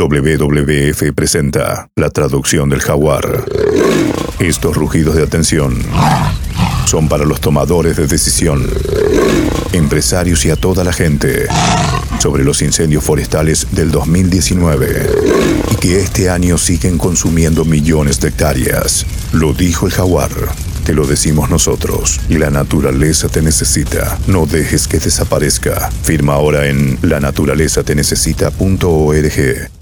WWF presenta la traducción del jaguar. Estos rugidos de atención son para los tomadores de decisión, empresarios y a toda la gente sobre los incendios forestales del 2019 y que este año siguen consumiendo millones de hectáreas. Lo dijo el jaguar. Te lo decimos nosotros la naturaleza te necesita. No dejes que desaparezca. Firma ahora en lanaturalezatenecesita.org.